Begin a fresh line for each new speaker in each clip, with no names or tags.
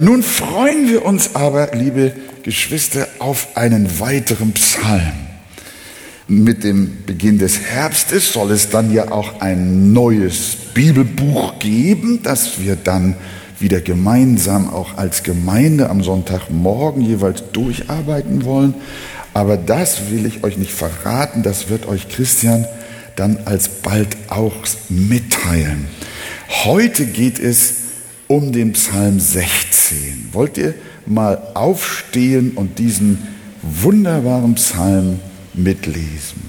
Nun freuen wir uns aber, liebe Geschwister, auf einen weiteren Psalm. Mit dem Beginn des Herbstes soll es dann ja auch ein neues Bibelbuch geben, das wir dann wieder gemeinsam auch als Gemeinde am Sonntagmorgen jeweils durcharbeiten wollen. Aber das will ich euch nicht verraten, das wird euch Christian dann alsbald auch mitteilen. Heute geht es um den Psalm 16. Wollt ihr mal aufstehen und diesen wunderbaren Psalm mitlesen?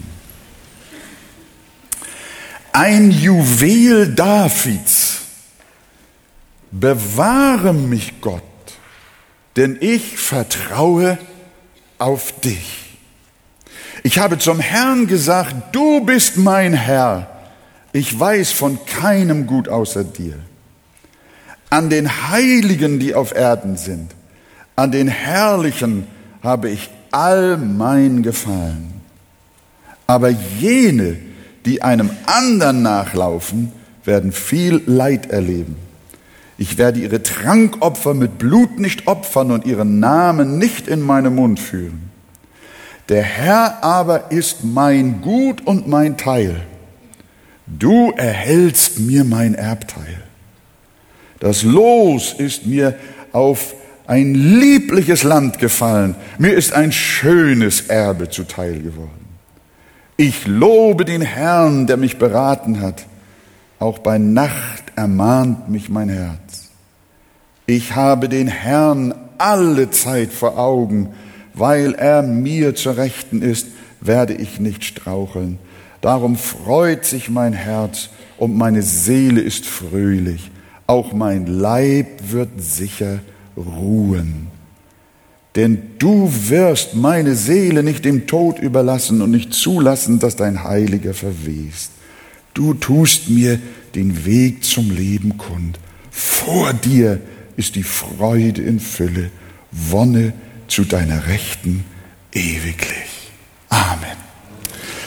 Ein Juwel Davids, bewahre mich Gott, denn ich vertraue auf dich. Ich habe zum Herrn gesagt, du bist mein Herr, ich weiß von keinem Gut außer dir an den Heiligen, die auf Erden sind, an den Herrlichen habe ich all mein Gefallen. Aber jene, die einem anderen nachlaufen, werden viel Leid erleben. Ich werde ihre Trankopfer mit Blut nicht opfern und ihren Namen nicht in meinen Mund führen. Der Herr aber ist mein Gut und mein Teil. Du erhältst mir mein Erbteil. Das Los ist mir auf ein liebliches Land gefallen. Mir ist ein schönes Erbe zuteil geworden. Ich lobe den Herrn, der mich beraten hat. Auch bei Nacht ermahnt mich mein Herz. Ich habe den Herrn alle Zeit vor Augen. Weil er mir zur Rechten ist, werde ich nicht straucheln. Darum freut sich mein Herz und meine Seele ist fröhlich auch mein Leib wird sicher ruhen. Denn du wirst meine Seele nicht dem Tod überlassen und nicht zulassen, dass dein Heiliger verwest. Du tust mir den Weg zum Leben kund. Vor dir ist die Freude in Fülle, Wonne zu deiner Rechten ewiglich. Amen.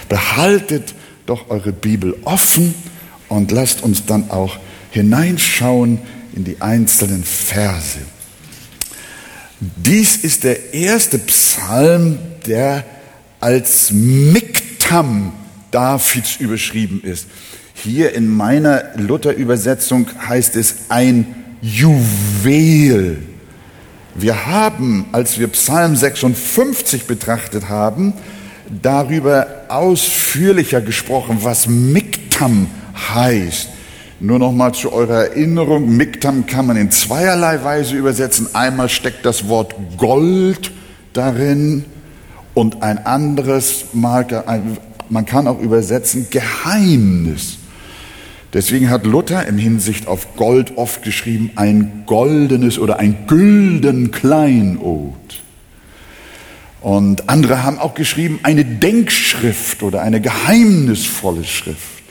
Behaltet doch eure Bibel offen und lasst uns dann auch hineinschauen in die einzelnen Verse. Dies ist der erste Psalm, der als Miktam Davids überschrieben ist. Hier in meiner Luther-Übersetzung heißt es ein Juwel. Wir haben, als wir Psalm 56 betrachtet haben, darüber ausführlicher gesprochen, was Miktam heißt. Nur noch mal zu eurer Erinnerung, Miktam kann man in zweierlei Weise übersetzen. Einmal steckt das Wort Gold darin und ein anderes Mal, man kann auch übersetzen Geheimnis. Deswegen hat Luther im Hinsicht auf Gold oft geschrieben, ein goldenes oder ein gülden Kleinod. Und andere haben auch geschrieben, eine Denkschrift oder eine geheimnisvolle Schrift.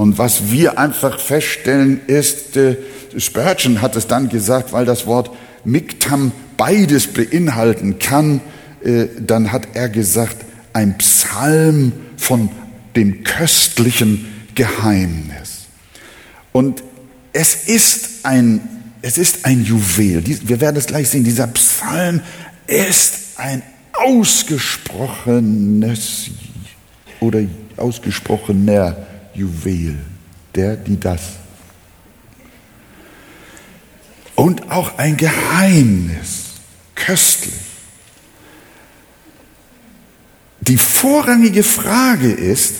Und was wir einfach feststellen ist, äh, Spurgeon hat es dann gesagt, weil das Wort Miktam beides beinhalten kann, äh, dann hat er gesagt, ein Psalm von dem köstlichen Geheimnis. Und es ist ein, es ist ein Juwel. Wir werden es gleich sehen. Dieser Psalm ist ein ausgesprochenes oder ausgesprochener Juwel, der, die das. Und auch ein Geheimnis, köstlich. Die vorrangige Frage ist,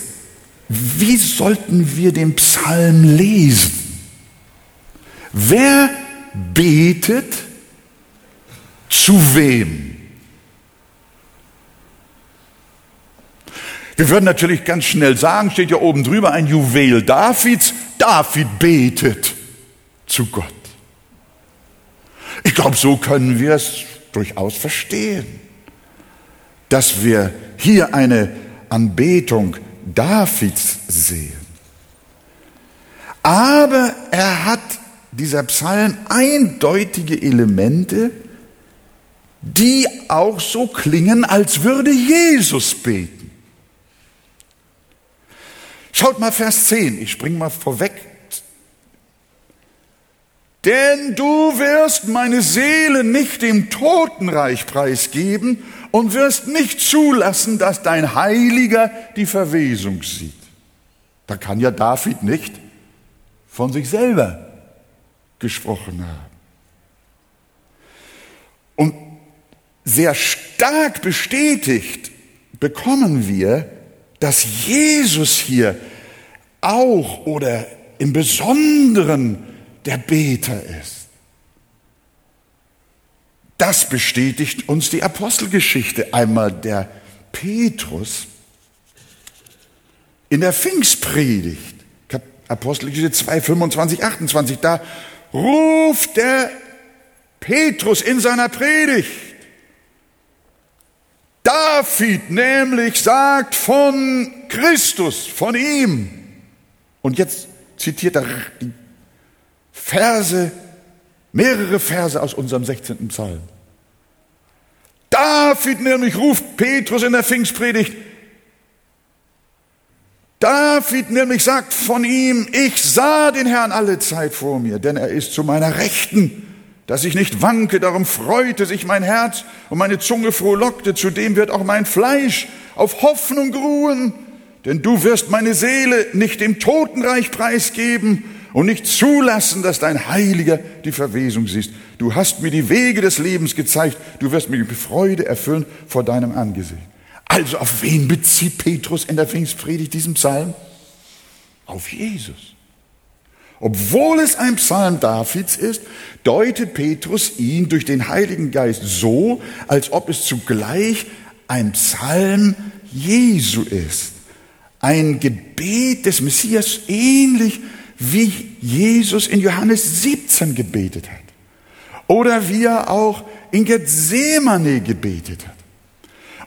wie sollten wir den Psalm lesen? Wer betet zu wem? Wir würden natürlich ganz schnell sagen, steht ja oben drüber ein Juwel Davids, David betet zu Gott. Ich glaube, so können wir es durchaus verstehen, dass wir hier eine Anbetung Davids sehen. Aber er hat, dieser Psalm, eindeutige Elemente, die auch so klingen, als würde Jesus beten. Schaut mal Vers 10, ich spring mal vorweg. Denn du wirst meine Seele nicht dem Totenreich preisgeben und wirst nicht zulassen, dass dein Heiliger die Verwesung sieht. Da kann ja David nicht von sich selber gesprochen haben. Und sehr stark bestätigt bekommen wir, dass Jesus hier auch oder im Besonderen der Beter ist. Das bestätigt uns die Apostelgeschichte. Einmal der Petrus in der Pfingstpredigt, Apostelgeschichte 2, 25, 28, da ruft der Petrus in seiner Predigt. David nämlich sagt von Christus, von ihm. Und jetzt zitiert er Verse, mehrere Verse aus unserem 16. Psalm. David nämlich ruft Petrus in der Pfingstpredigt, David nämlich sagt von ihm, ich sah den Herrn alle Zeit vor mir, denn er ist zu meiner Rechten, dass ich nicht wanke, darum freute sich mein Herz und meine Zunge frohlockte, zudem wird auch mein Fleisch auf Hoffnung ruhen, denn du wirst meine Seele nicht dem Totenreich preisgeben und nicht zulassen, dass dein Heiliger die Verwesung siehst. Du hast mir die Wege des Lebens gezeigt, du wirst mich mit Freude erfüllen vor deinem Angesicht. Also auf wen bezieht Petrus in der Pfingstpredigt diesen Psalm? Auf Jesus. Obwohl es ein Psalm Davids ist, deutet Petrus ihn durch den Heiligen Geist so, als ob es zugleich ein Psalm Jesu ist. Ein Gebet des Messias, ähnlich wie Jesus in Johannes 17 gebetet hat. Oder wie er auch in Gethsemane gebetet hat.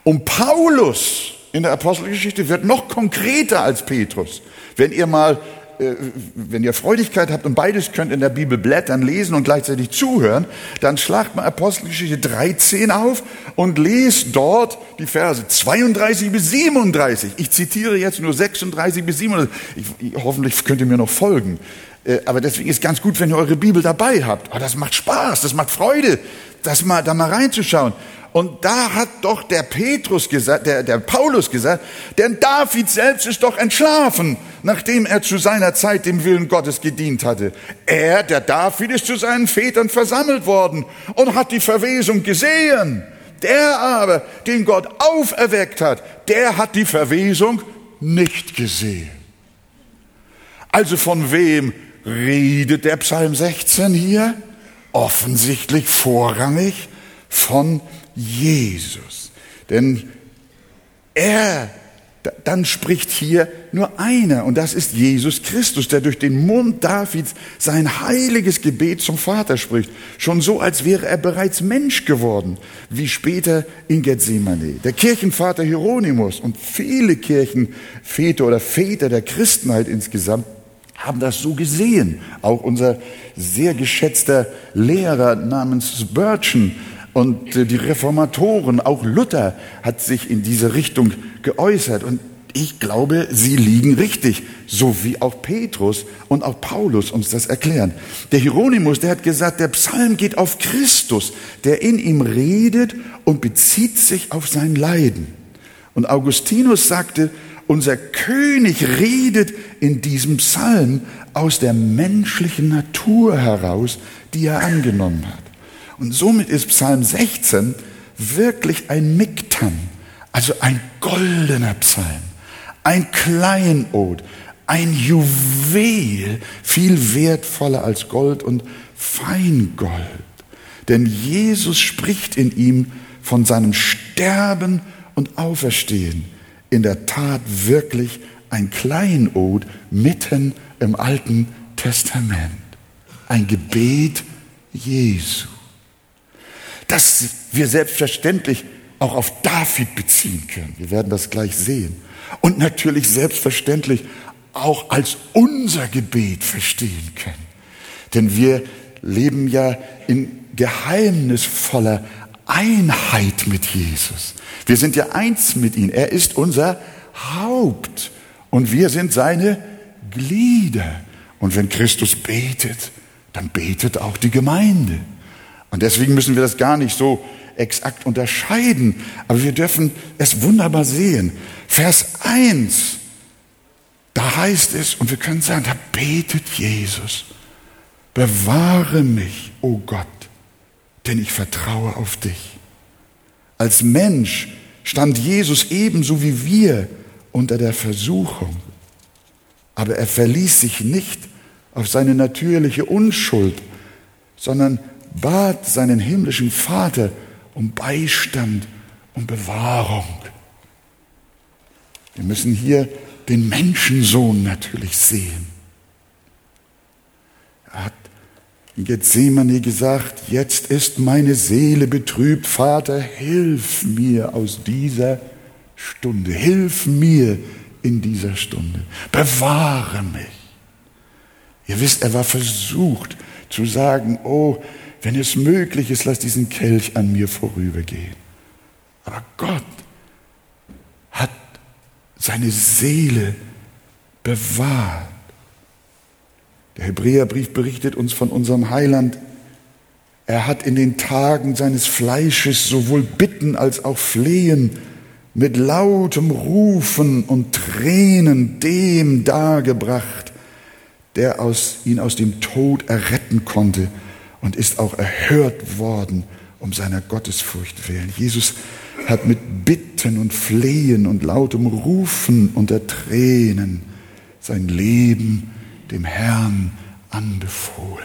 Und Paulus in der Apostelgeschichte wird noch konkreter als Petrus. Wenn ihr mal, wenn ihr Freudigkeit habt und beides könnt in der Bibel blättern, lesen und gleichzeitig zuhören, dann schlagt mal Apostelgeschichte 13 auf und lest dort die Verse 32 bis 37. Ich zitiere jetzt nur 36 bis 37. Ich, hoffentlich könnt ihr mir noch folgen. Äh, aber deswegen ist ganz gut, wenn ihr eure Bibel dabei habt. Oh, das macht Spaß, das macht Freude, das mal, da mal reinzuschauen. Und da hat doch der Petrus gesagt, der, der Paulus gesagt, denn David selbst ist doch entschlafen, nachdem er zu seiner Zeit dem Willen Gottes gedient hatte. Er, der David, ist zu seinen Vätern versammelt worden und hat die Verwesung gesehen. Der aber, den Gott auferweckt hat, der hat die Verwesung nicht gesehen. Also von wem redet der Psalm 16 hier? Offensichtlich vorrangig von Jesus. Denn er, dann spricht hier nur einer, und das ist Jesus Christus, der durch den Mund Davids sein heiliges Gebet zum Vater spricht. Schon so, als wäre er bereits Mensch geworden, wie später in Gethsemane. Der Kirchenvater Hieronymus und viele Kirchenväter oder Väter der Christenheit insgesamt haben das so gesehen. Auch unser sehr geschätzter Lehrer namens Spurgeon und äh, die Reformatoren, auch Luther hat sich in diese Richtung geäußert. Und ich glaube, sie liegen richtig, so wie auch Petrus und auch Paulus uns das erklären. Der Hieronymus, der hat gesagt, der Psalm geht auf Christus, der in ihm redet und bezieht sich auf sein Leiden. Und Augustinus sagte, unser König redet in diesem Psalm aus der menschlichen Natur heraus, die er angenommen hat. Und somit ist Psalm 16 wirklich ein Miktam, also ein goldener Psalm, ein Kleinod, ein Juwel, viel wertvoller als Gold und Feingold. Denn Jesus spricht in ihm von seinem Sterben und Auferstehen. In der Tat wirklich ein Kleinod mitten im Alten Testament. Ein Gebet Jesu dass wir selbstverständlich auch auf David beziehen können. Wir werden das gleich sehen. Und natürlich selbstverständlich auch als unser Gebet verstehen können. Denn wir leben ja in geheimnisvoller Einheit mit Jesus. Wir sind ja eins mit ihm. Er ist unser Haupt und wir sind seine Glieder. Und wenn Christus betet, dann betet auch die Gemeinde. Und deswegen müssen wir das gar nicht so exakt unterscheiden, aber wir dürfen es wunderbar sehen. Vers 1, da heißt es, und wir können sagen, da betet Jesus, bewahre mich, o oh Gott, denn ich vertraue auf dich. Als Mensch stand Jesus ebenso wie wir unter der Versuchung, aber er verließ sich nicht auf seine natürliche Unschuld, sondern bat seinen himmlischen Vater um Beistand, um Bewahrung. Wir müssen hier den Menschensohn natürlich sehen. Er hat in Gethsemane gesagt, jetzt ist meine Seele betrübt, Vater, hilf mir aus dieser Stunde, hilf mir in dieser Stunde, bewahre mich. Ihr wisst, er war versucht zu sagen, oh, wenn es möglich ist, lass diesen Kelch an mir vorübergehen. Aber Gott hat seine Seele bewahrt. Der Hebräerbrief berichtet uns von unserem Heiland. Er hat in den Tagen seines Fleisches sowohl Bitten als auch Flehen mit lautem Rufen und Tränen dem dargebracht, der aus, ihn aus dem Tod erretten konnte und ist auch erhört worden um seiner Gottesfurcht willen. Jesus hat mit Bitten und Flehen und lautem Rufen unter Tränen sein Leben dem Herrn anbefohlen.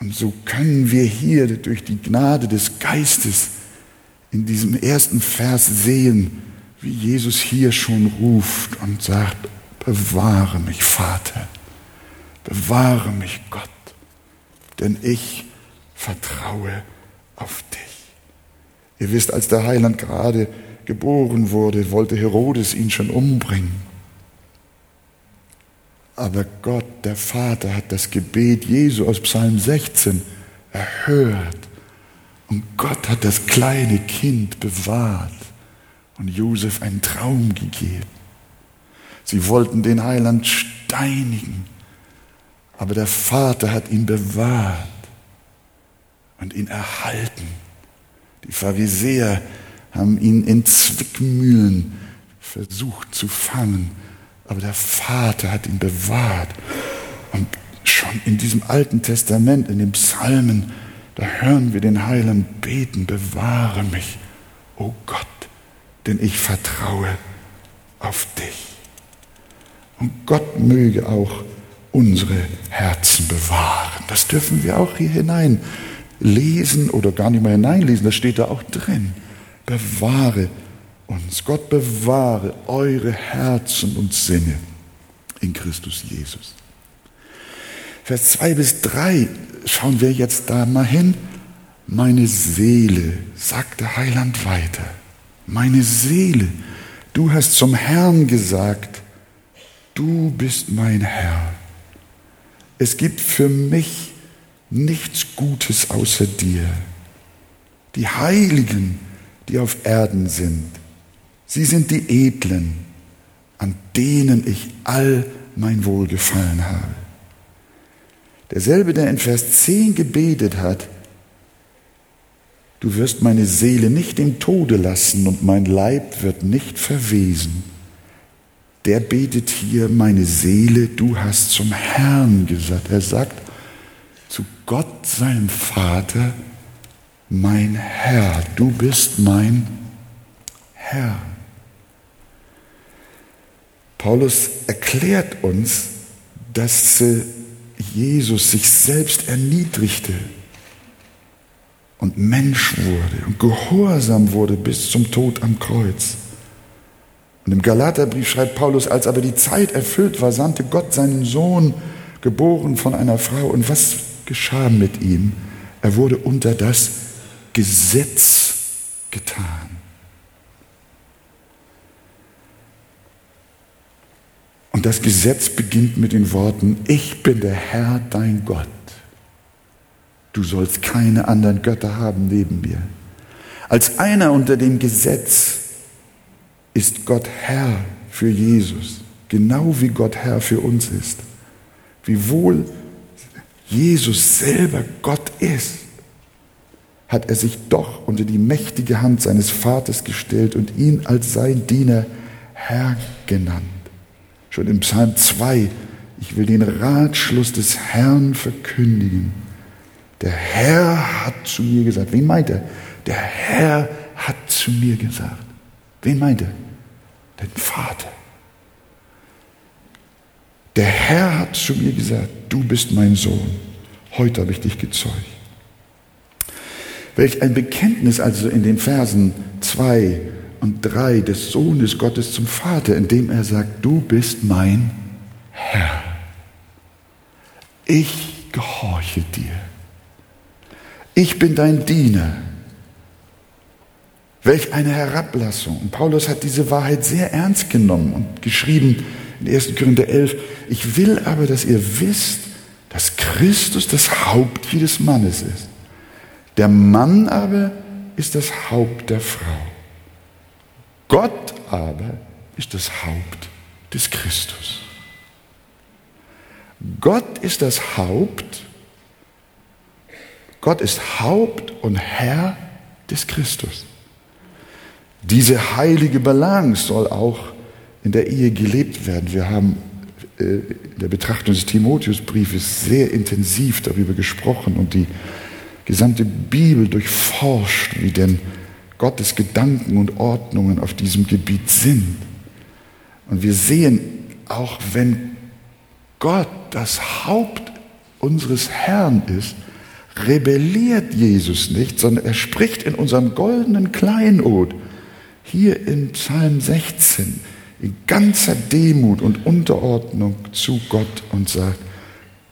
Und so können wir hier durch die Gnade des Geistes in diesem ersten Vers sehen, wie Jesus hier schon ruft und sagt, bewahre mich, Vater, bewahre mich, Gott denn ich vertraue auf dich. Ihr wisst, als der Heiland gerade geboren wurde, wollte Herodes ihn schon umbringen. Aber Gott, der Vater, hat das Gebet Jesu aus Psalm 16 erhört. Und Gott hat das kleine Kind bewahrt und Josef einen Traum gegeben. Sie wollten den Heiland steinigen. Aber der Vater hat ihn bewahrt und ihn erhalten. Die Pharisäer haben ihn in Zwickmühlen versucht zu fangen, aber der Vater hat ihn bewahrt. Und schon in diesem Alten Testament, in den Psalmen, da hören wir den Heiland beten, bewahre mich, o oh Gott, denn ich vertraue auf dich. Und Gott möge auch unsere Herzen bewahren. Das dürfen wir auch hier hinein lesen oder gar nicht mehr hineinlesen, das steht da auch drin. Bewahre uns. Gott bewahre eure Herzen und Sinne in Christus Jesus. Vers 2 bis 3 schauen wir jetzt da mal hin. Meine Seele, sagt der Heiland weiter, meine Seele, du hast zum Herrn gesagt, du bist mein Herr. Es gibt für mich nichts Gutes außer dir. Die Heiligen, die auf Erden sind, sie sind die Edlen, an denen ich all mein Wohlgefallen habe. Derselbe, der in Vers 10 gebetet hat, du wirst meine Seele nicht im Tode lassen und mein Leib wird nicht verwesen der betet hier, meine Seele, du hast zum Herrn gesagt. Er sagt zu Gott, seinem Vater, mein Herr, du bist mein Herr. Paulus erklärt uns, dass Jesus sich selbst erniedrigte und Mensch wurde und gehorsam wurde bis zum Tod am Kreuz. Und im Galaterbrief schreibt Paulus, als aber die Zeit erfüllt war, sandte Gott seinen Sohn, geboren von einer Frau. Und was geschah mit ihm? Er wurde unter das Gesetz getan. Und das Gesetz beginnt mit den Worten, ich bin der Herr, dein Gott. Du sollst keine anderen Götter haben neben mir. Als einer unter dem Gesetz ist Gott Herr für Jesus, genau wie Gott Herr für uns ist. Wie wohl Jesus selber Gott ist, hat er sich doch unter die mächtige Hand seines Vaters gestellt und ihn als sein Diener Herr genannt. Schon im Psalm 2, ich will den Ratschluss des Herrn verkündigen. Der Herr hat zu mir gesagt. Wen meint er? Der Herr hat zu mir gesagt. Wen meint er? Den Vater. Der Herr hat zu mir gesagt, du bist mein Sohn. Heute habe ich dich gezeugt. Welch ein Bekenntnis also in den Versen 2 und 3 des Sohnes Gottes zum Vater, indem er sagt, du bist mein Herr. Ich gehorche dir. Ich bin dein Diener. Welch eine Herablassung. Und Paulus hat diese Wahrheit sehr ernst genommen und geschrieben in 1. Korinther 11, ich will aber, dass ihr wisst, dass Christus das Haupt jedes Mannes ist. Der Mann aber ist das Haupt der Frau. Gott aber ist das Haupt des Christus. Gott ist das Haupt, Gott ist Haupt und Herr des Christus. Diese heilige Balance soll auch in der Ehe gelebt werden. Wir haben äh, in der Betrachtung des Timotheusbriefes sehr intensiv darüber gesprochen und die gesamte Bibel durchforscht, wie denn Gottes Gedanken und Ordnungen auf diesem Gebiet sind. Und wir sehen, auch wenn Gott das Haupt unseres Herrn ist, rebelliert Jesus nicht, sondern er spricht in unserem goldenen Kleinod, hier in Psalm 16, in ganzer Demut und Unterordnung zu Gott und sagt,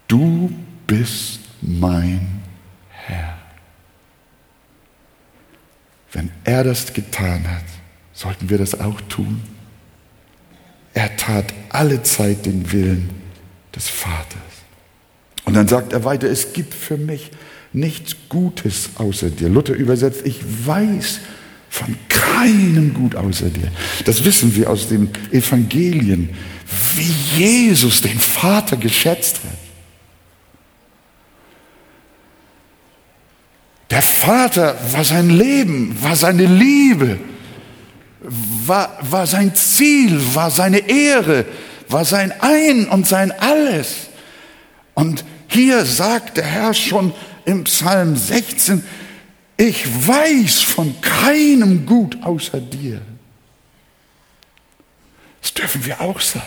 du bist mein Herr. Wenn er das getan hat, sollten wir das auch tun. Er tat alle Zeit den Willen des Vaters. Und dann sagt er weiter, es gibt für mich nichts Gutes außer dir. Luther übersetzt, ich weiß von keinem Gut außer dir. Das wissen wir aus den Evangelien, wie Jesus den Vater geschätzt hat. Der Vater war sein Leben, war seine Liebe, war, war sein Ziel, war seine Ehre, war sein Ein und sein Alles. Und hier sagt der Herr schon im Psalm 16, ich weiß von keinem Gut außer dir. Das dürfen wir auch sagen.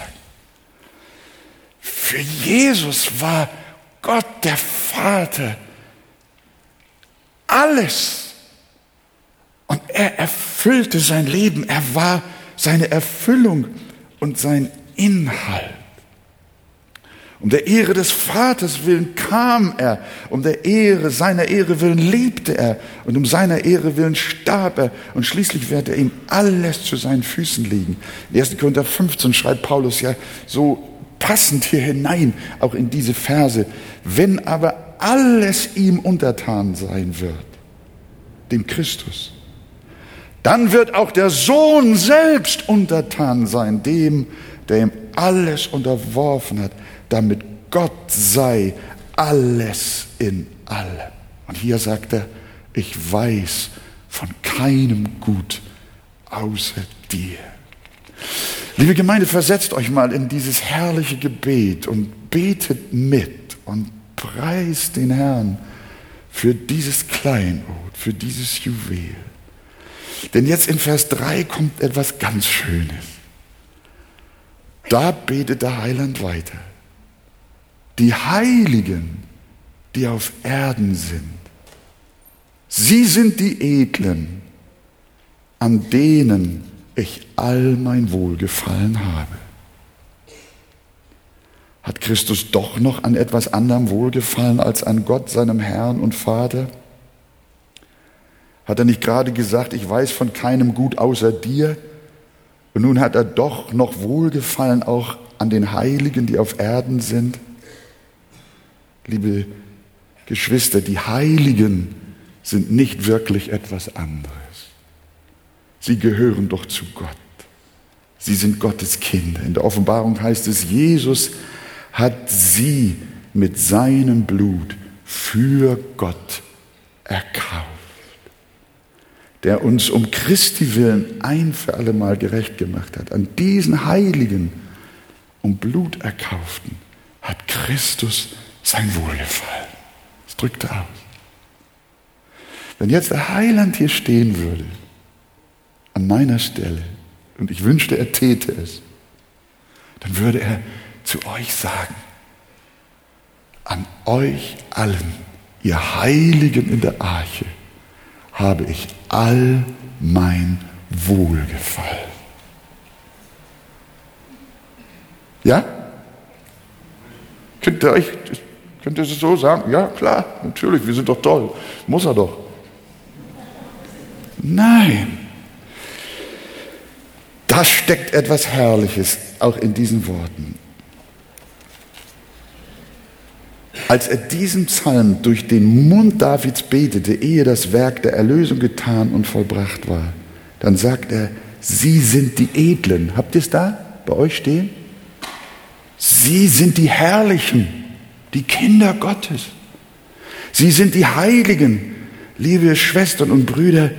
Für Jesus war Gott der Vater alles. Und er erfüllte sein Leben. Er war seine Erfüllung und sein Inhalt. Um der Ehre des Vaters willen kam er, um der Ehre, seiner Ehre willen lebte er und um seiner Ehre willen starb er und schließlich wird er ihm alles zu seinen Füßen legen. In 1. Korinther 15 schreibt Paulus ja so passend hier hinein, auch in diese Verse, wenn aber alles ihm untertan sein wird, dem Christus, dann wird auch der Sohn selbst untertan sein, dem, der ihm alles unterworfen hat damit Gott sei alles in allem. Und hier sagt er, ich weiß von keinem Gut außer dir. Liebe Gemeinde, versetzt euch mal in dieses herrliche Gebet und betet mit und preist den Herrn für dieses Kleinod, für dieses Juwel. Denn jetzt in Vers 3 kommt etwas ganz Schönes. Da betet der Heiland weiter die Heiligen, die auf Erden sind. Sie sind die Edlen, an denen ich all mein Wohlgefallen habe. Hat Christus doch noch an etwas anderem Wohlgefallen als an Gott, seinem Herrn und Vater? Hat er nicht gerade gesagt, ich weiß von keinem Gut außer dir? Und nun hat er doch noch Wohlgefallen auch an den Heiligen, die auf Erden sind? liebe Geschwister, die Heiligen sind nicht wirklich etwas anderes. Sie gehören doch zu Gott. Sie sind Gottes Kinder. In der Offenbarung heißt es, Jesus hat sie mit seinem Blut für Gott erkauft, der uns um Christi willen ein für alle Mal gerecht gemacht hat. An diesen Heiligen um Blut erkauften hat Christus sein Wohlgefallen. Das drückt er aus. Wenn jetzt der Heiland hier stehen würde, an meiner Stelle, und ich wünschte, er täte es, dann würde er zu euch sagen, an euch allen, ihr Heiligen in der Arche, habe ich all mein Wohlgefallen. Ja? Könnt ihr euch, könnt ihr es so sagen? Ja, klar, natürlich, wir sind doch toll. Muss er doch. Nein. Da steckt etwas Herrliches auch in diesen Worten. Als er diesen Psalm durch den Mund Davids betete, ehe das Werk der Erlösung getan und vollbracht war, dann sagt er, Sie sind die Edlen. Habt ihr es da bei euch stehen? Sie sind die Herrlichen, die Kinder Gottes. Sie sind die Heiligen, liebe Schwestern und Brüder.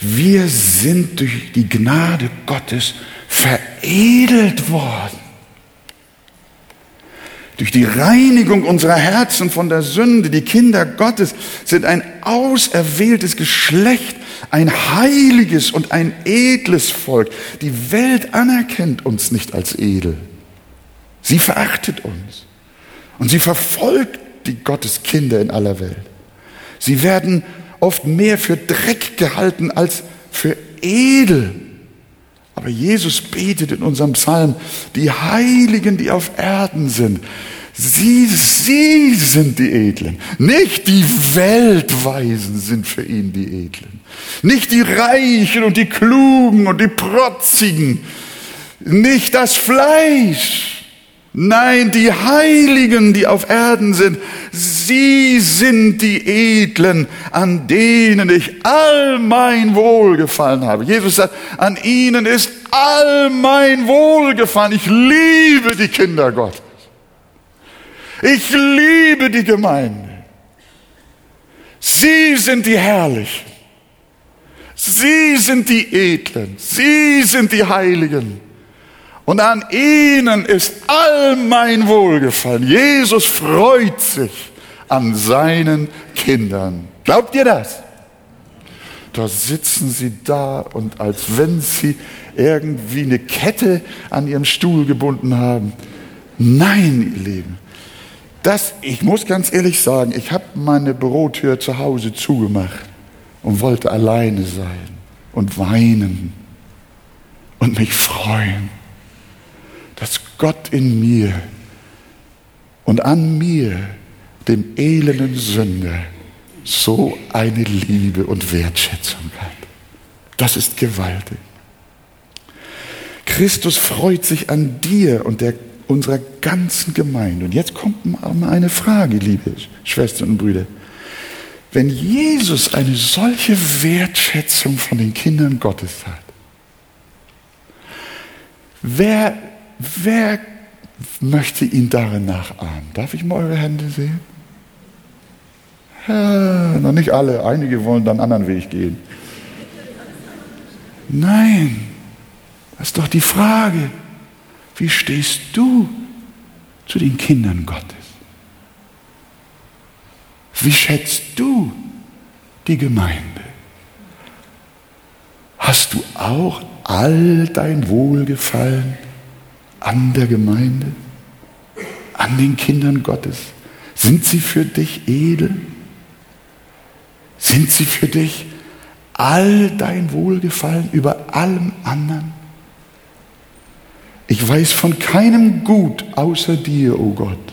Wir sind durch die Gnade Gottes veredelt worden durch die Reinigung unserer Herzen von der Sünde. Die Kinder Gottes sind ein auserwähltes Geschlecht, ein heiliges und ein edles Volk. Die Welt anerkennt uns nicht als edel. Sie verachtet uns und sie verfolgt die Gotteskinder in aller Welt. Sie werden oft mehr für Dreck gehalten als für edel. Aber Jesus betet in unserem Psalm, die Heiligen, die auf Erden sind, sie, sie sind die Edlen. Nicht die Weltweisen sind für ihn die Edlen. Nicht die Reichen und die Klugen und die Protzigen. Nicht das Fleisch. Nein, die Heiligen, die auf Erden sind, sie sind die Edlen, an denen ich all mein Wohlgefallen habe. Jesus sagt, an ihnen ist all mein Wohlgefallen. Ich liebe die Kinder Gottes. Ich liebe die Gemeinde. Sie sind die Herrlichen. Sie sind die Edlen. Sie sind die Heiligen. Und an ihnen ist all mein Wohlgefallen. Jesus freut sich an seinen Kindern. Glaubt ihr das? Da sitzen sie da und als wenn sie irgendwie eine Kette an ihren Stuhl gebunden haben. Nein, ihr Lieben. Das, ich muss ganz ehrlich sagen, ich habe meine Bürotür zu Hause zugemacht und wollte alleine sein und weinen und mich freuen dass Gott in mir und an mir, dem elenden Sünder, so eine Liebe und Wertschätzung hat. Das ist gewaltig. Christus freut sich an dir und der, unserer ganzen Gemeinde. Und jetzt kommt mal eine Frage, liebe Schwestern und Brüder. Wenn Jesus eine solche Wertschätzung von den Kindern Gottes hat, wer Wer möchte ihn darin nachahmen? Darf ich mal eure Hände sehen? Ja, noch nicht alle, einige wollen dann einen anderen Weg gehen. Nein, das ist doch die Frage. Wie stehst du zu den Kindern Gottes? Wie schätzt du die Gemeinde? Hast du auch all dein Wohlgefallen an der Gemeinde, an den Kindern Gottes? Sind sie für dich edel? Sind sie für dich all dein Wohlgefallen über allem anderen? Ich weiß von keinem Gut außer dir, o oh Gott.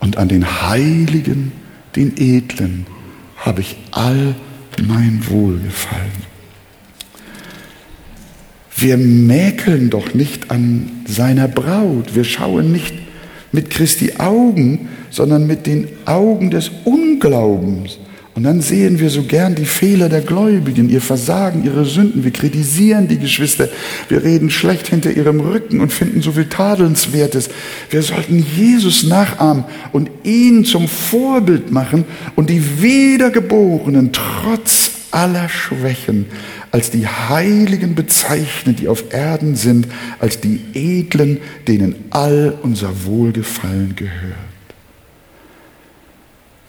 Und an den Heiligen, den Edlen, habe ich all mein Wohlgefallen. Wir mäkeln doch nicht an seiner Braut. Wir schauen nicht mit Christi Augen, sondern mit den Augen des Unglaubens Und dann sehen wir so gern die Fehler der Gläubigen, ihr Versagen, ihre Sünden. Wir kritisieren die Geschwister. Wir reden schlecht hinter ihrem Rücken und finden so viel Tadelnswertes. Wir sollten Jesus nachahmen und ihn zum Vorbild machen und die Wiedergeborenen trotz aller Schwächen als die Heiligen bezeichnen, die auf Erden sind, als die Edlen, denen all unser Wohlgefallen gehört.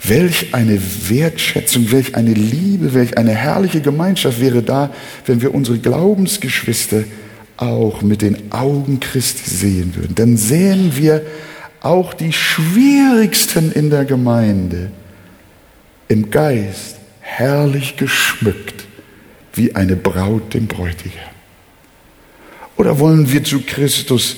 Welch eine Wertschätzung, welch eine Liebe, welch eine herrliche Gemeinschaft wäre da, wenn wir unsere Glaubensgeschwister auch mit den Augen Christi sehen würden. Dann sehen wir auch die Schwierigsten in der Gemeinde im Geist herrlich geschmückt wie eine Braut dem Bräutigam. Oder wollen wir zu Christus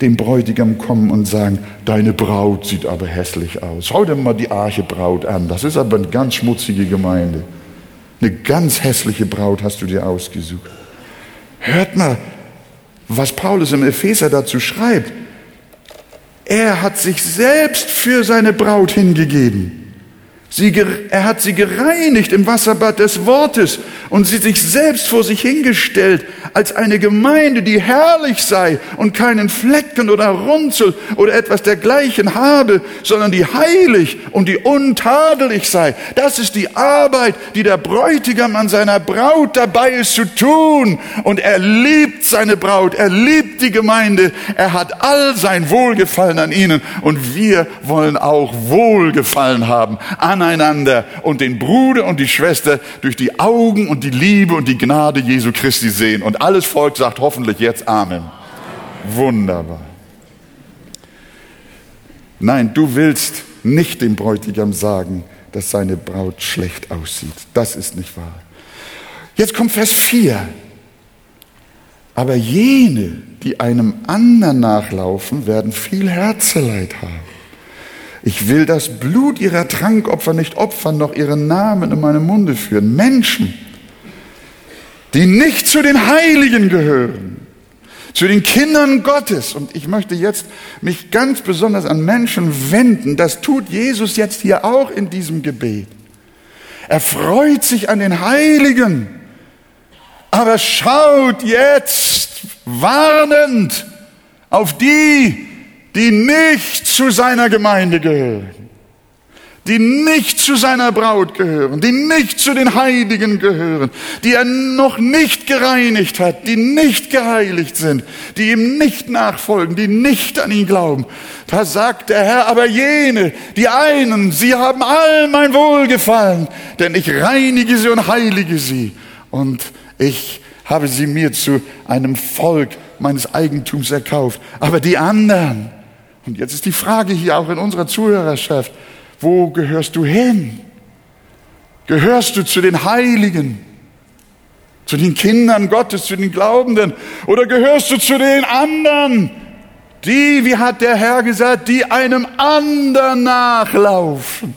dem Bräutigam kommen und sagen, deine Braut sieht aber hässlich aus. Schau dir mal die Arche Braut an. Das ist aber eine ganz schmutzige Gemeinde. Eine ganz hässliche Braut hast du dir ausgesucht. Hört mal, was Paulus im Epheser dazu schreibt. Er hat sich selbst für seine Braut hingegeben. Sie, er hat sie gereinigt im Wasserbad des Wortes und sie sich selbst vor sich hingestellt als eine Gemeinde, die herrlich sei und keinen Flecken oder Runzel oder etwas dergleichen habe, sondern die heilig und die untadelig sei. Das ist die Arbeit, die der Bräutigam an seiner Braut dabei ist zu tun. Und er liebt seine Braut, er liebt die Gemeinde, er hat all sein Wohlgefallen an ihnen und wir wollen auch Wohlgefallen haben an aneinander und den Bruder und die Schwester durch die Augen und die Liebe und die Gnade Jesu Christi sehen. Und alles Volk sagt hoffentlich jetzt Amen. Wunderbar. Nein, du willst nicht dem Bräutigam sagen, dass seine Braut schlecht aussieht. Das ist nicht wahr. Jetzt kommt Vers 4. Aber jene, die einem anderen nachlaufen, werden viel Herzeleid haben. Ich will das Blut ihrer Trankopfer nicht opfern, noch ihren Namen in meinem Munde führen. Menschen, die nicht zu den Heiligen gehören, zu den Kindern Gottes. Und ich möchte jetzt mich ganz besonders an Menschen wenden. Das tut Jesus jetzt hier auch in diesem Gebet. Er freut sich an den Heiligen, aber schaut jetzt warnend auf die, die nicht zu seiner Gemeinde gehören, die nicht zu seiner Braut gehören, die nicht zu den Heiligen gehören, die er noch nicht gereinigt hat, die nicht geheiligt sind, die ihm nicht nachfolgen, die nicht an ihn glauben. Da sagt der Herr, aber jene, die einen, sie haben all mein Wohlgefallen, denn ich reinige sie und heilige sie und ich habe sie mir zu einem Volk meines Eigentums erkauft. Aber die anderen, und jetzt ist die Frage hier auch in unserer Zuhörerschaft, wo gehörst du hin? Gehörst du zu den Heiligen, zu den Kindern Gottes, zu den Glaubenden? Oder gehörst du zu den anderen, die, wie hat der Herr gesagt, die einem anderen nachlaufen?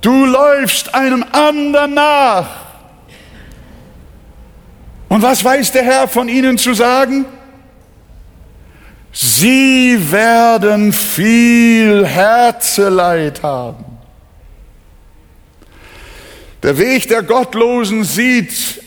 Du läufst einem anderen nach. Und was weiß der Herr von ihnen zu sagen? Sie werden viel Herzeleid haben. Der Weg der Gottlosen sieht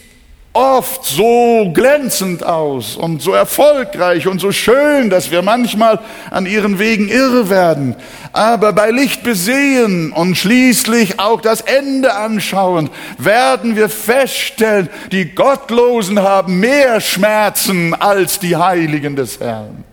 oft so glänzend aus und so erfolgreich und so schön, dass wir manchmal an ihren Wegen irre werden. Aber bei Licht besehen und schließlich auch das Ende anschauen, werden wir feststellen, die Gottlosen haben mehr Schmerzen als die Heiligen des Herrn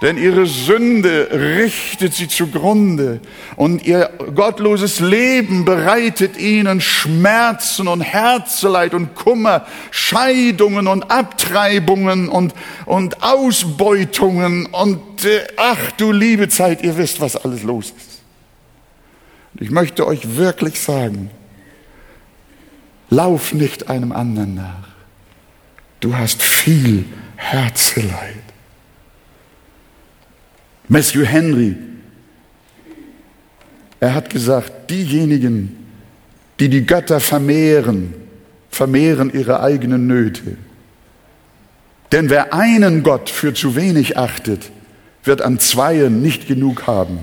denn ihre Sünde richtet sie zugrunde und ihr gottloses Leben bereitet ihnen Schmerzen und Herzeleid und Kummer, Scheidungen und Abtreibungen und, und Ausbeutungen und äh, ach du liebe Zeit, ihr wisst, was alles los ist. Ich möchte euch wirklich sagen, lauf nicht einem anderen nach. Du hast viel Herzeleid. Matthew Henry, er hat gesagt, diejenigen, die die Götter vermehren, vermehren ihre eigenen Nöte. Denn wer einen Gott für zu wenig achtet, wird an Zweien nicht genug haben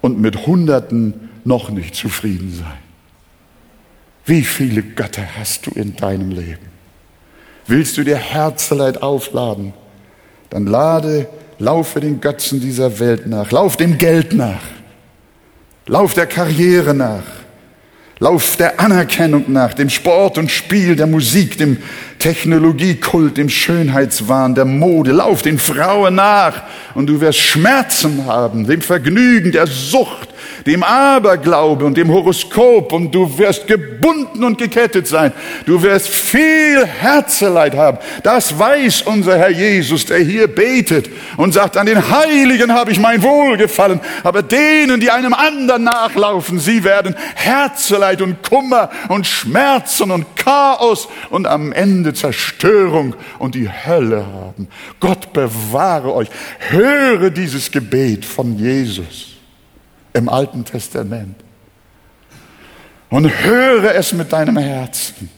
und mit Hunderten noch nicht zufrieden sein. Wie viele Götter hast du in deinem Leben? Willst du dir Herzeleid aufladen? Dann lade, laufe den Götzen dieser Welt nach, lauf dem Geld nach, lauf der Karriere nach, lauf der Anerkennung nach, dem Sport und Spiel, der Musik, dem Technologiekult, dem Schönheitswahn, der Mode, lauf den Frauen nach. Und du wirst Schmerzen haben, dem Vergnügen, der Sucht, dem Aberglaube und dem Horoskop und du wirst gebunden und gekettet sein. Du wirst viel Herzeleid haben. Das weiß unser Herr Jesus, der hier betet und sagt, an den Heiligen habe ich mein Wohlgefallen, aber denen, die einem anderen nachlaufen, sie werden Herzeleid und Kummer und Schmerzen und Chaos und am Ende Zerstörung und die Hölle haben. Gott bewahre euch. Höre dieses Gebet von Jesus im Alten Testament. Und höre es mit deinem Herzen.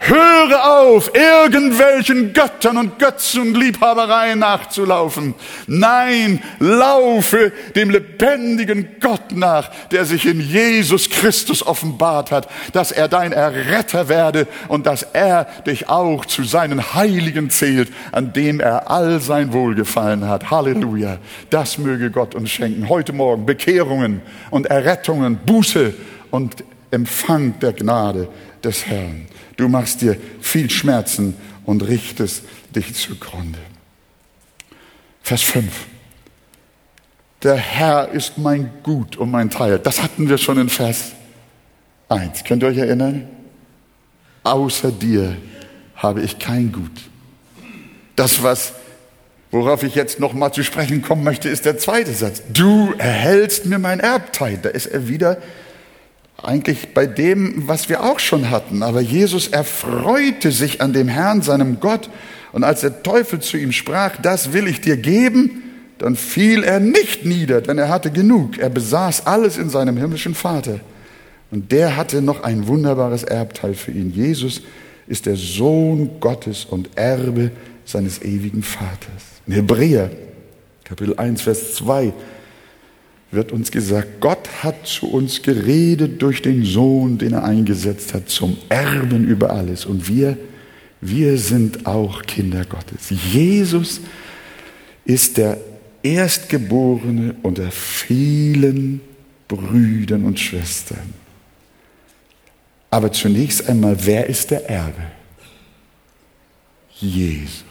Höre auf, irgendwelchen Göttern und Götzen und Liebhabereien nachzulaufen. Nein, laufe dem lebendigen Gott nach, der sich in Jesus Christus offenbart hat, dass er dein Erretter werde und dass er dich auch zu seinen Heiligen zählt, an dem er all sein Wohlgefallen hat. Halleluja. Das möge Gott uns schenken. Heute Morgen Bekehrungen und Errettungen, Buße und Empfang der Gnade des Herrn. Du machst dir viel Schmerzen und richtest dich zugrunde. Vers 5. Der Herr ist mein Gut und mein Teil. Das hatten wir schon in Vers 1. Könnt ihr euch erinnern? Außer dir habe ich kein Gut. Das, was, worauf ich jetzt noch mal zu sprechen kommen möchte, ist der zweite Satz. Du erhältst mir mein Erbteil. Da ist er wieder eigentlich bei dem, was wir auch schon hatten. Aber Jesus erfreute sich an dem Herrn, seinem Gott. Und als der Teufel zu ihm sprach, das will ich dir geben, dann fiel er nicht nieder, denn er hatte genug. Er besaß alles in seinem himmlischen Vater. Und der hatte noch ein wunderbares Erbteil für ihn. Jesus ist der Sohn Gottes und Erbe seines ewigen Vaters. In Hebräer, Kapitel 1, Vers 2, wird uns gesagt, Gott hat zu uns geredet durch den Sohn, den er eingesetzt hat, zum Erben über alles. Und wir, wir sind auch Kinder Gottes. Jesus ist der Erstgeborene unter vielen Brüdern und Schwestern. Aber zunächst einmal, wer ist der Erbe? Jesus.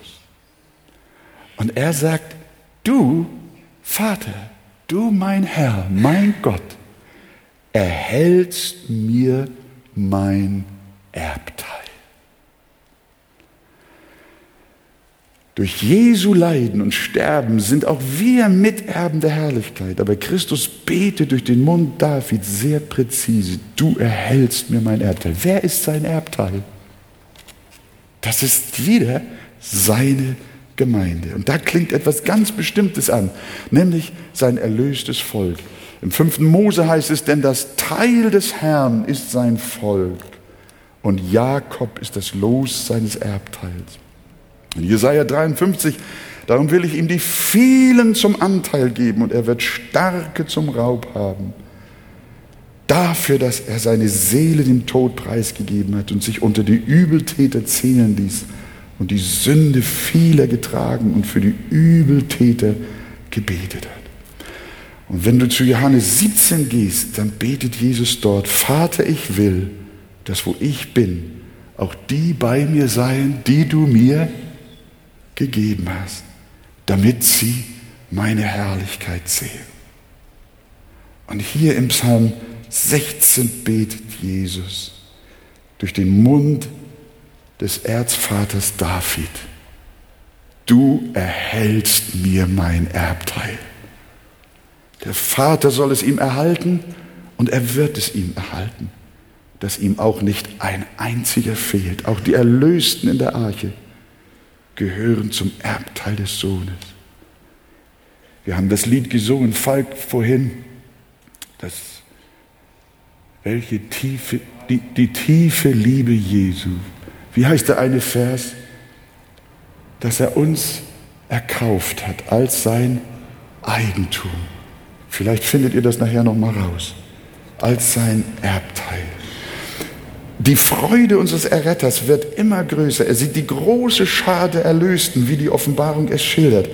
Und er sagt, du, Vater, du mein Herr, mein Gott, erhältst mir mein Erbteil. Durch Jesu Leiden und Sterben sind auch wir Miterben der Herrlichkeit. Aber Christus betet durch den Mund Davids sehr präzise, du erhältst mir mein Erbteil. Wer ist sein Erbteil? Das ist wieder seine Gemeinde. Und da klingt etwas ganz Bestimmtes an, nämlich sein erlöstes Volk. Im fünften Mose heißt es, denn das Teil des Herrn ist sein Volk und Jakob ist das Los seines Erbteils. In Jesaja 53, darum will ich ihm die vielen zum Anteil geben und er wird Starke zum Raub haben. Dafür, dass er seine Seele dem Tod preisgegeben hat und sich unter die Übeltäter zählen ließ und die Sünde vieler getragen und für die Übeltäter gebetet hat. Und wenn du zu Johannes 17 gehst, dann betet Jesus dort, Vater, ich will, dass wo ich bin, auch die bei mir seien, die du mir gegeben hast, damit sie meine Herrlichkeit sehen. Und hier im Psalm 16 betet Jesus durch den Mund des Erzvaters David, du erhältst mir mein Erbteil. Der Vater soll es ihm erhalten und er wird es ihm erhalten, dass ihm auch nicht ein einziger fehlt. Auch die Erlösten in der Arche gehören zum Erbteil des Sohnes. Wir haben das Lied gesungen, Falk vorhin, das, welche tiefe, die, die tiefe Liebe Jesu wie heißt der eine Vers? Dass er uns erkauft hat als sein Eigentum. Vielleicht findet ihr das nachher noch mal raus. als sein Erbteil. Die Freude unseres Erretters wird immer größer. Er sieht die große Schar der Erlösten, wie die Offenbarung es schildert.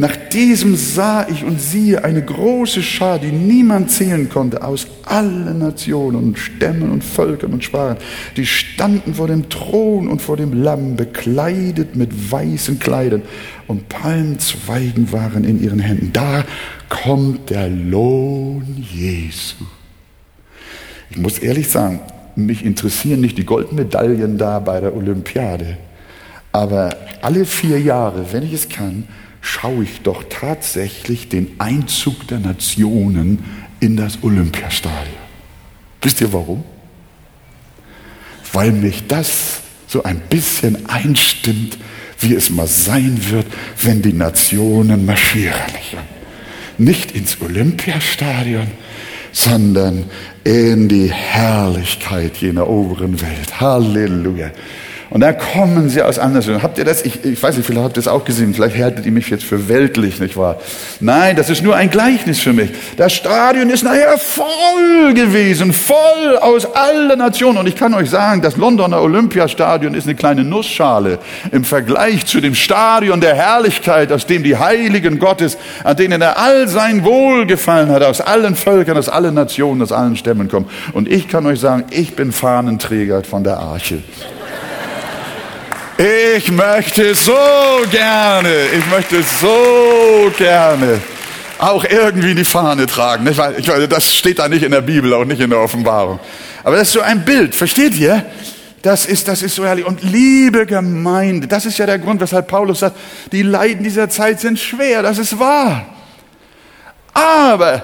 Nach diesem sah ich und siehe eine große Schar, die niemand zählen konnte, aus allen Nationen und Stämmen und Völkern und Sprachen. Die standen vor dem Thron und vor dem Lamm, bekleidet mit weißen Kleidern und Palmzweigen waren in ihren Händen. Da kommt der Lohn Jesu. Ich muss ehrlich sagen, mich interessieren nicht die Goldmedaillen da bei der Olympiade, aber alle vier Jahre, wenn ich es kann, schaue ich doch tatsächlich den Einzug der Nationen in das Olympiastadion. Wisst ihr warum? Weil mich das so ein bisschen einstimmt, wie es mal sein wird, wenn die Nationen marschieren. Nicht ins Olympiastadion, sondern in die Herrlichkeit jener oberen Welt. Halleluja. Und da kommen sie aus anderen. Habt ihr das? Ich, ich weiß nicht, vielleicht habt ihr das auch gesehen. Vielleicht haltet ihr mich jetzt für weltlich, nicht wahr? Nein, das ist nur ein Gleichnis für mich. Das Stadion ist nachher voll gewesen, voll aus allen Nationen. Und ich kann euch sagen, das Londoner Olympiastadion ist eine kleine Nussschale im Vergleich zu dem Stadion der Herrlichkeit, aus dem die Heiligen Gottes, an denen er all sein Wohlgefallen hat, aus allen Völkern, aus allen Nationen, aus allen Stämmen kommen. Und ich kann euch sagen, ich bin Fahnenträger von der Arche. Ich möchte so gerne, ich möchte so gerne auch irgendwie die Fahne tragen. Ich weiß, das steht da nicht in der Bibel, auch nicht in der Offenbarung. Aber das ist so ein Bild, versteht ihr? Das ist, das ist so herrlich. Und liebe Gemeinde, das ist ja der Grund, weshalb Paulus sagt, die Leiden dieser Zeit sind schwer, das ist wahr. Aber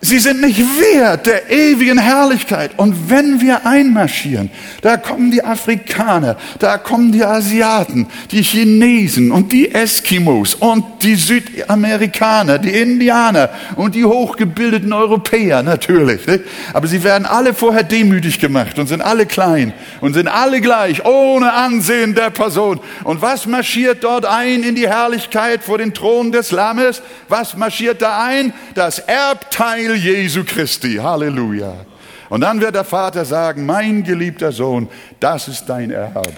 Sie sind nicht wert der ewigen Herrlichkeit. Und wenn wir einmarschieren, da kommen die Afrikaner, da kommen die Asiaten, die Chinesen und die Eskimos und die Südamerikaner, die Indianer und die hochgebildeten Europäer natürlich. Nicht? Aber sie werden alle vorher demütig gemacht und sind alle klein und sind alle gleich, ohne Ansehen der Person. Und was marschiert dort ein in die Herrlichkeit vor den Thron des Lammes? Was marschiert da ein? Das Erbteil Heil Jesu Christi. Halleluja. Und dann wird der Vater sagen, mein geliebter Sohn, das ist dein Erbe.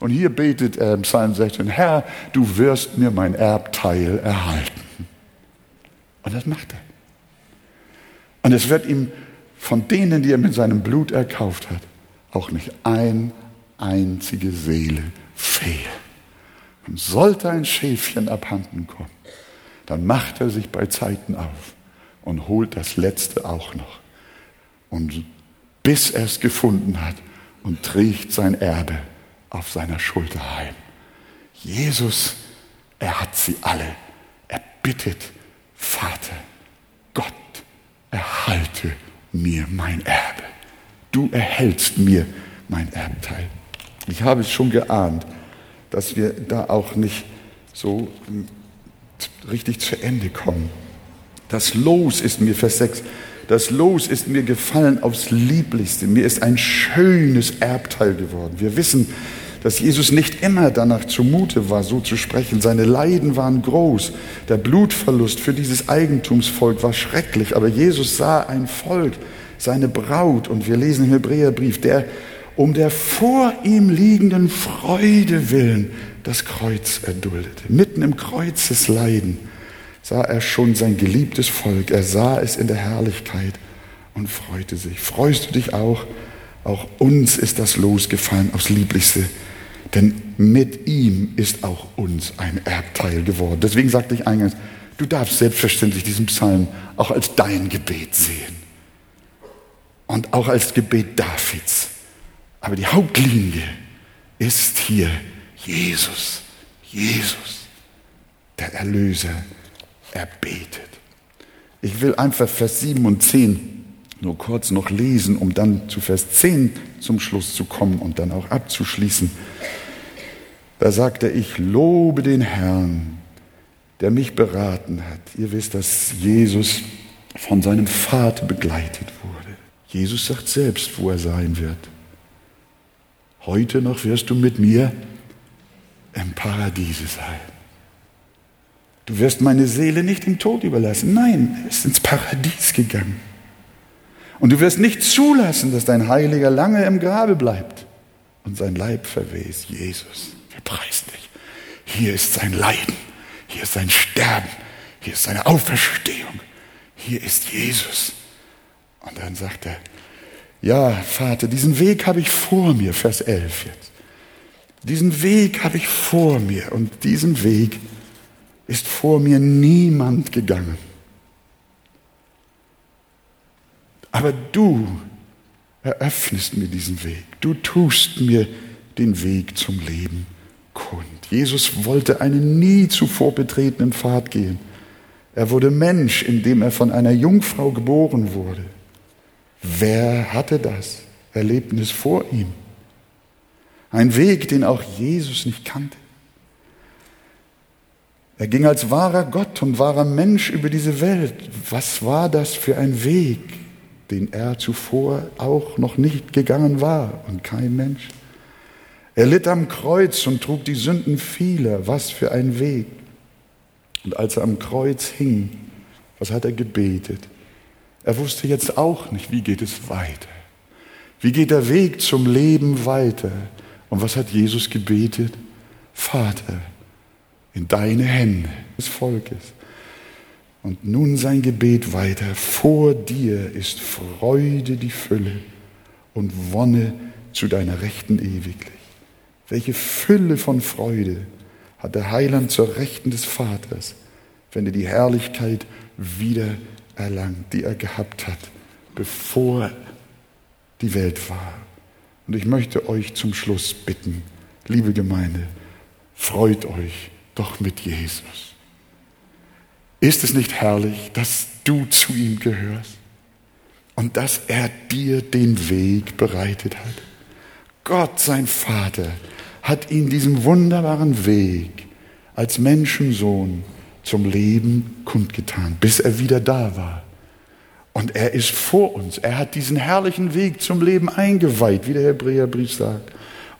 Und hier betet er im Psalm 16, Herr, du wirst mir mein Erbteil erhalten. Und das macht er. Und es wird ihm von denen, die er mit seinem Blut erkauft hat, auch nicht ein einzige Seele fehlen. Und sollte ein Schäfchen abhanden kommen, dann macht er sich bei Zeiten auf und holt das Letzte auch noch. Und bis er es gefunden hat und trägt sein Erbe auf seiner Schulter heim. Jesus, er hat sie alle. Er bittet, Vater, Gott, erhalte mir mein Erbe. Du erhältst mir mein Erbteil. Ich habe es schon geahnt, dass wir da auch nicht so richtig zu Ende kommen. Das Los ist mir, Vers 6, das Los ist mir gefallen aufs Lieblichste. Mir ist ein schönes Erbteil geworden. Wir wissen, dass Jesus nicht immer danach zumute war, so zu sprechen. Seine Leiden waren groß. Der Blutverlust für dieses Eigentumsvolk war schrecklich. Aber Jesus sah ein Volk, seine Braut, und wir lesen im Hebräerbrief, der um der vor ihm liegenden Freude willen das Kreuz erduldete. Mitten im Kreuzesleiden sah er schon sein geliebtes Volk, er sah es in der Herrlichkeit und freute sich. Freust du dich auch? Auch uns ist das losgefallen aufs Lieblichste, denn mit ihm ist auch uns ein Erbteil geworden. Deswegen sagte ich eingangs, du darfst selbstverständlich diesen Psalm auch als dein Gebet sehen und auch als Gebet Davids. Aber die Hauptlinie ist hier Jesus, Jesus, der Erlöser, erbetet. Ich will einfach Vers 7 und 10 nur kurz noch lesen, um dann zu Vers 10 zum Schluss zu kommen und dann auch abzuschließen. Da sagt er, ich lobe den Herrn, der mich beraten hat. Ihr wisst, dass Jesus von seinem Vater begleitet wurde. Jesus sagt selbst, wo er sein wird. Heute noch wirst du mit mir im Paradiese sein. Du wirst meine Seele nicht im Tod überlassen. Nein, er ist ins Paradies gegangen. Und du wirst nicht zulassen, dass dein Heiliger lange im Grabe bleibt und sein Leib verwest. Jesus, wir preisen dich. Hier ist sein Leiden, hier ist sein Sterben, hier ist seine Auferstehung, hier ist Jesus. Und dann sagt er, ja, Vater, diesen Weg habe ich vor mir, Vers 11 jetzt. Diesen Weg habe ich vor mir und diesen Weg ist vor mir niemand gegangen. Aber du eröffnest mir diesen Weg. Du tust mir den Weg zum Leben kund. Jesus wollte einen nie zuvor betretenen Pfad gehen. Er wurde Mensch, indem er von einer Jungfrau geboren wurde. Wer hatte das Erlebnis vor ihm? Ein Weg, den auch Jesus nicht kannte. Er ging als wahrer Gott und wahrer Mensch über diese Welt. Was war das für ein Weg, den er zuvor auch noch nicht gegangen war und kein Mensch? Er litt am Kreuz und trug die Sünden vieler. Was für ein Weg. Und als er am Kreuz hing, was hat er gebetet? Er wusste jetzt auch nicht, wie geht es weiter. Wie geht der Weg zum Leben weiter? Und was hat Jesus gebetet? Vater, in deine Hände des Volkes. Und nun sein Gebet weiter. Vor dir ist Freude die Fülle und Wonne zu deiner Rechten ewiglich. Welche Fülle von Freude hat der Heiland zur Rechten des Vaters, wenn er die Herrlichkeit wieder erlangt, die er gehabt hat, bevor die Welt war. Und ich möchte euch zum Schluss bitten, liebe Gemeinde, freut euch doch mit Jesus. Ist es nicht herrlich, dass du zu ihm gehörst und dass er dir den Weg bereitet hat? Gott, sein Vater, hat ihn diesen wunderbaren Weg als Menschensohn zum Leben kundgetan, bis er wieder da war. Und er ist vor uns. Er hat diesen herrlichen Weg zum Leben eingeweiht, wie der Hebräerbrief sagt.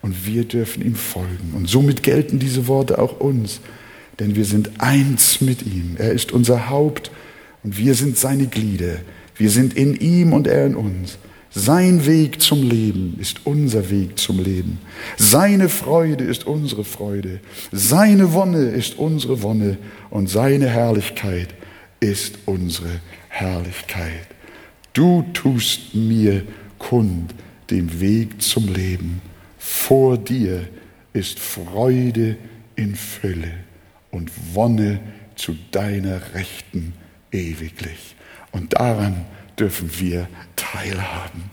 Und wir dürfen ihm folgen. Und somit gelten diese Worte auch uns. Denn wir sind eins mit ihm. Er ist unser Haupt und wir sind seine Glieder. Wir sind in ihm und er in uns. Sein Weg zum Leben ist unser Weg zum Leben. Seine Freude ist unsere Freude. Seine Wonne ist unsere Wonne. Und seine Herrlichkeit ist unsere Herrlichkeit. Du tust mir kund den Weg zum Leben. Vor dir ist Freude in Fülle und Wonne zu deiner Rechten ewiglich. Und daran dürfen wir teilhaben.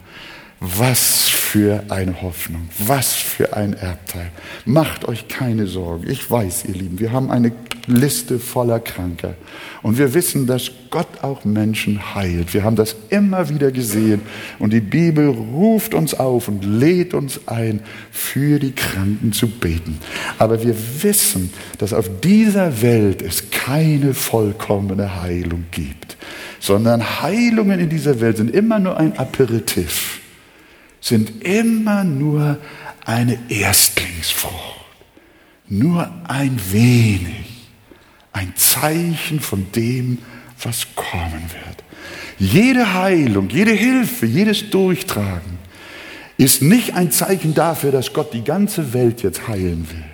Was für eine Hoffnung, was für ein Erbteil. Macht euch keine Sorgen. Ich weiß, ihr Lieben, wir haben eine Liste voller Kranker. Und wir wissen, dass Gott auch Menschen heilt. Wir haben das immer wieder gesehen. Und die Bibel ruft uns auf und lädt uns ein, für die Kranken zu beten. Aber wir wissen, dass auf dieser Welt es keine vollkommene Heilung gibt sondern Heilungen in dieser Welt sind immer nur ein Aperitif, sind immer nur eine Erstlingsfrucht, nur ein wenig, ein Zeichen von dem, was kommen wird. Jede Heilung, jede Hilfe, jedes Durchtragen ist nicht ein Zeichen dafür, dass Gott die ganze Welt jetzt heilen will,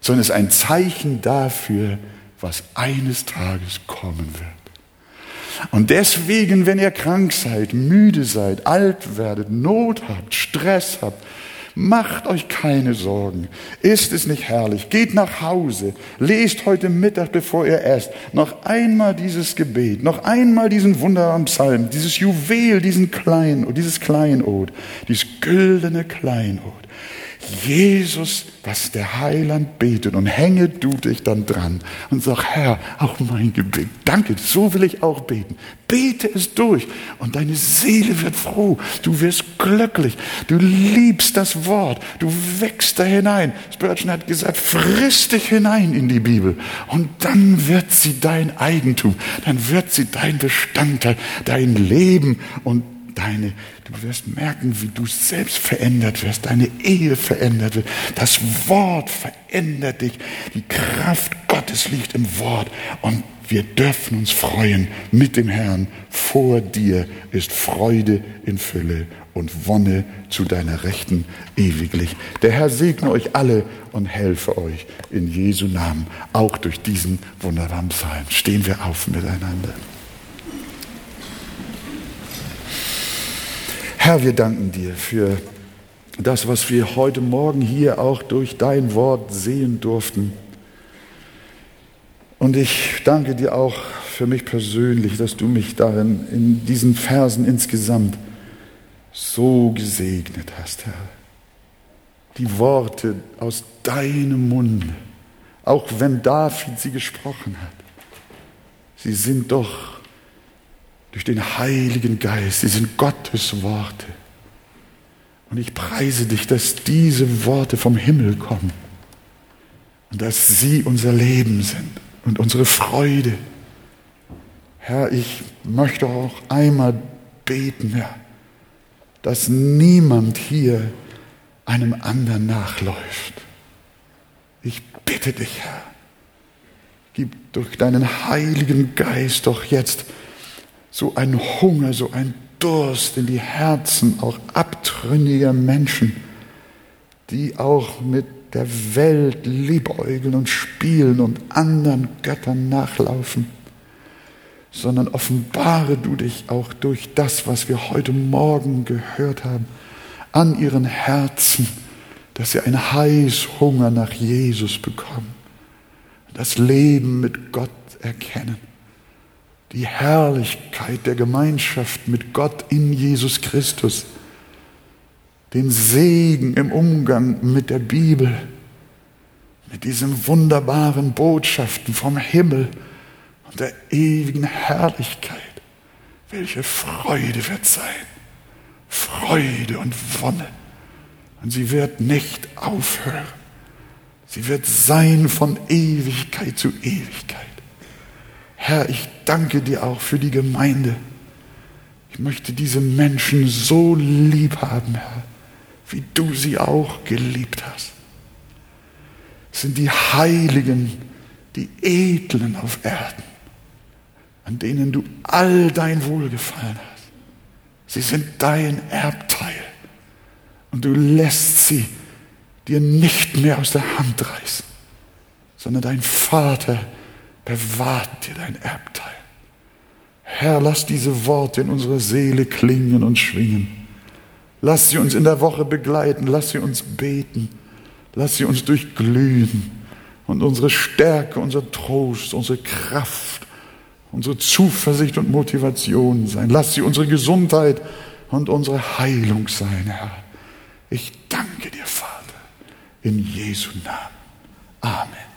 sondern es ist ein Zeichen dafür, was eines Tages kommen wird. Und deswegen, wenn ihr krank seid, müde seid, alt werdet, Not habt, Stress habt, Macht euch keine Sorgen. Ist es nicht herrlich? Geht nach Hause. Lest heute Mittag, bevor ihr esst, noch einmal dieses Gebet, noch einmal diesen wunderbaren Psalm, dieses Juwel, diesen Klein, dieses Kleinod, dieses güldene Kleinod. Jesus, was der Heiland betet und hänge du dich dann dran und sag, Herr, auch mein Gebet, danke, so will ich auch beten. Bete es durch und deine Seele wird froh, du wirst glücklich, du liebst das Wort, du wächst da hinein. Spurgeon hat gesagt, friss dich hinein in die Bibel und dann wird sie dein Eigentum, dann wird sie dein Bestandteil, dein Leben und deine, du wirst merken, wie du selbst verändert wirst, deine Ehe verändert wird. Das Wort verändert dich. Die Kraft Gottes liegt im Wort. Und wir dürfen uns freuen mit dem Herrn. Vor dir ist Freude in Fülle und Wonne zu deiner Rechten ewiglich. Der Herr segne euch alle und helfe euch in Jesu Namen, auch durch diesen wunderbaren Psalm. Stehen wir auf miteinander. Herr, wir danken dir für das, was wir heute Morgen hier auch durch dein Wort sehen durften. Und ich danke dir auch für mich persönlich, dass du mich darin in diesen Versen insgesamt so gesegnet hast, Herr. Die Worte aus deinem Mund, auch wenn David sie gesprochen hat, sie sind doch durch den Heiligen Geist, sie sind Gottes Worte. Und ich preise dich, dass diese Worte vom Himmel kommen und dass sie unser Leben sind und unsere Freude. Herr, ich möchte auch einmal beten, Herr, dass niemand hier einem anderen nachläuft. Ich bitte dich, Herr, gib durch deinen Heiligen Geist doch jetzt so einen Hunger, so einen Durst in die Herzen auch abtrünniger Menschen, die auch mit der Welt liebäugeln und spielen und anderen Göttern nachlaufen, sondern offenbare du dich auch durch das, was wir heute Morgen gehört haben, an ihren Herzen, dass sie einen Heißhunger nach Jesus bekommen, das Leben mit Gott erkennen, die Herrlichkeit der Gemeinschaft mit Gott in Jesus Christus den Segen im Umgang mit der Bibel, mit diesen wunderbaren Botschaften vom Himmel und der ewigen Herrlichkeit. Welche Freude wird sein. Freude und Wonne. Und sie wird nicht aufhören. Sie wird sein von Ewigkeit zu Ewigkeit. Herr, ich danke dir auch für die Gemeinde. Ich möchte diese Menschen so lieb haben, Herr wie du sie auch geliebt hast. Es sind die Heiligen, die Edlen auf Erden, an denen du all dein Wohlgefallen hast. Sie sind dein Erbteil und du lässt sie dir nicht mehr aus der Hand reißen, sondern dein Vater bewahrt dir dein Erbteil. Herr, lass diese Worte in unserer Seele klingen und schwingen. Lass sie uns in der Woche begleiten, lass sie uns beten, lass sie uns durchglühen und unsere Stärke, unser Trost, unsere Kraft, unsere Zuversicht und Motivation sein. Lass sie unsere Gesundheit und unsere Heilung sein, Herr. Ich danke dir, Vater, in Jesu Namen. Amen.